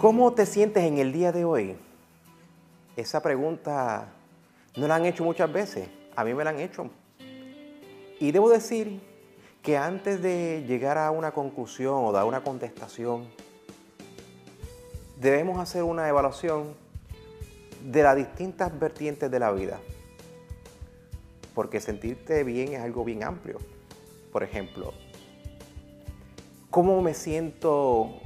¿Cómo te sientes en el día de hoy? Esa pregunta no la han hecho muchas veces. A mí me la han hecho. Y debo decir que antes de llegar a una conclusión o dar una contestación, debemos hacer una evaluación de las distintas vertientes de la vida. Porque sentirte bien es algo bien amplio. Por ejemplo, ¿cómo me siento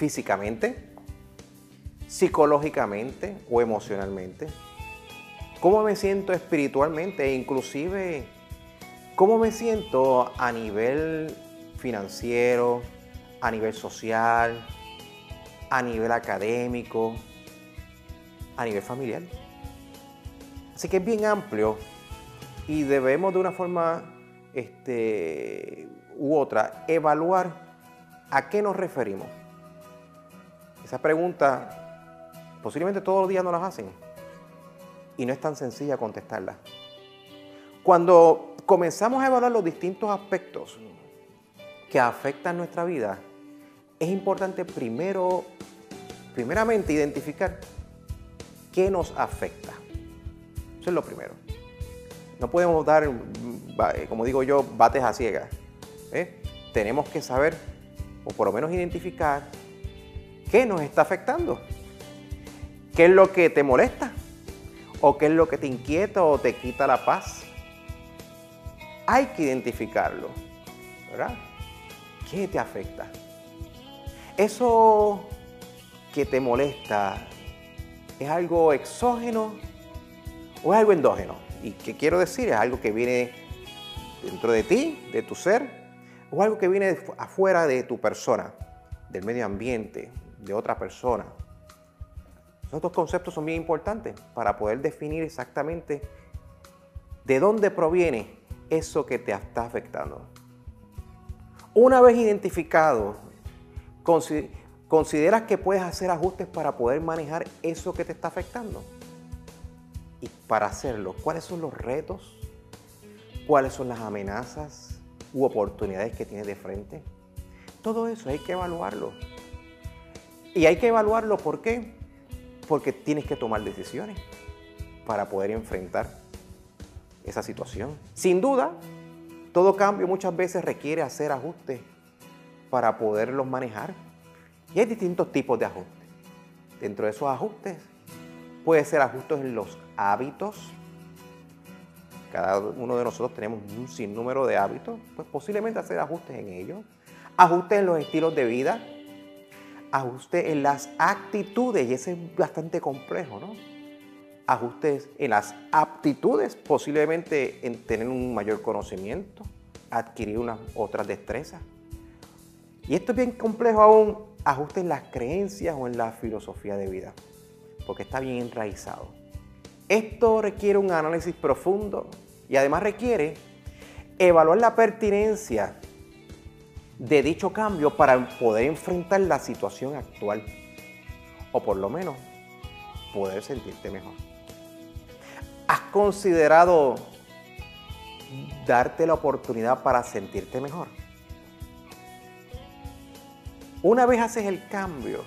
físicamente, psicológicamente o emocionalmente? ¿Cómo me siento espiritualmente e inclusive cómo me siento a nivel financiero, a nivel social, a nivel académico, a nivel familiar? Así que es bien amplio y debemos de una forma este, u otra evaluar a qué nos referimos. Esa pregunta posiblemente todos los días nos las hacen y no es tan sencilla contestarla. Cuando comenzamos a evaluar los distintos aspectos que afectan nuestra vida, es importante primero, primeramente identificar qué nos afecta. Eso es lo primero. No podemos dar, como digo yo, bates a ciegas. ¿eh? Tenemos que saber, o por lo menos identificar, qué nos está afectando. ¿Qué es lo que te molesta? ¿O qué es lo que te inquieta o te quita la paz? Hay que identificarlo, ¿verdad? ¿Qué te afecta? Eso que te molesta es algo exógeno o es algo endógeno. Y qué quiero decir, es algo que viene dentro de ti, de tu ser, o algo que viene afuera de tu persona, del medio ambiente, de otra persona. Esos dos conceptos son bien importantes para poder definir exactamente de dónde proviene eso que te está afectando. Una vez identificado, consideras que puedes hacer ajustes para poder manejar eso que te está afectando. Y para hacerlo, ¿cuáles son los retos? ¿Cuáles son las amenazas u oportunidades que tienes de frente? Todo eso hay que evaluarlo. Y hay que evaluarlo, ¿por qué? Porque tienes que tomar decisiones para poder enfrentar esa situación. Sin duda, todo cambio muchas veces requiere hacer ajustes para poderlos manejar. Y hay distintos tipos de ajustes. Dentro de esos ajustes puede ser ajustes en los hábitos. Cada uno de nosotros tenemos un sinnúmero de hábitos, pues posiblemente hacer ajustes en ellos. Ajustes en los estilos de vida, ajuste en las actitudes, y ese es bastante complejo, ¿no? Ajustes en las aptitudes, posiblemente en tener un mayor conocimiento, adquirir otras destrezas. Y esto es bien complejo aún, ajuste en las creencias o en la filosofía de vida, porque está bien enraizado. Esto requiere un análisis profundo y además requiere evaluar la pertinencia de dicho cambio para poder enfrentar la situación actual. O por lo menos poder sentirte mejor. ¿Has considerado darte la oportunidad para sentirte mejor? Una vez haces el cambio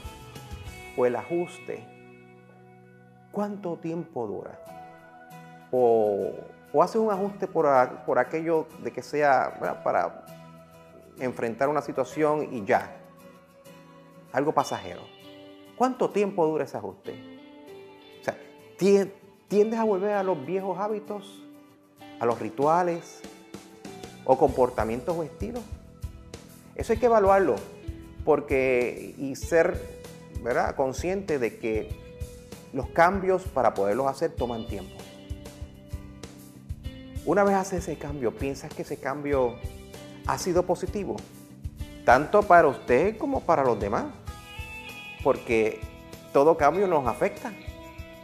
o el ajuste, ¿cuánto tiempo dura? O, haces un ajuste por, por, aquello de que sea para enfrentar una situación y ya. Algo pasajero. ¿Cuánto tiempo dura ese ajuste? O sea, ¿tiendes a volver a los viejos hábitos, a los rituales o comportamientos o estilos? Eso hay que evaluarlo porque y ser ¿verdad? consciente de que los cambios para poderlos hacer toman tiempo. Una vez haces ese cambio, piensas que ese cambio ha sido positivo, tanto para usted como para los demás, porque todo cambio nos afecta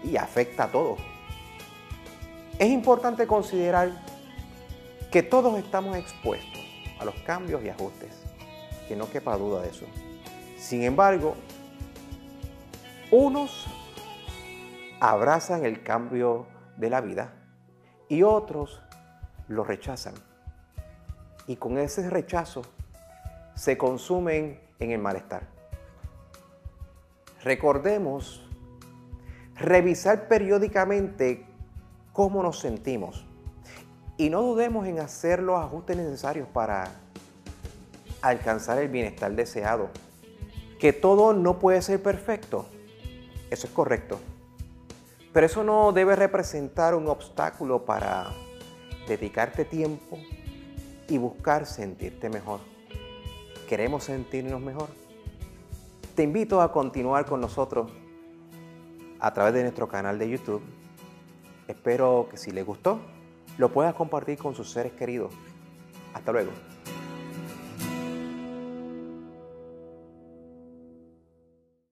y afecta a todos. Es importante considerar que todos estamos expuestos a los cambios y ajustes, que no quepa duda de eso. Sin embargo, unos abrazan el cambio de la vida y otros lo rechazan y con ese rechazo se consumen en el malestar. recordemos revisar periódicamente cómo nos sentimos y no dudemos en hacer los ajustes necesarios para alcanzar el bienestar deseado. Que todo no puede ser perfecto, eso es correcto. Pero eso no debe representar un obstáculo para dedicarte tiempo y buscar sentirte mejor. ¿Queremos sentirnos mejor? Te invito a continuar con nosotros a través de nuestro canal de YouTube. Espero que si les gustó, lo puedas compartir con sus seres queridos. Hasta luego.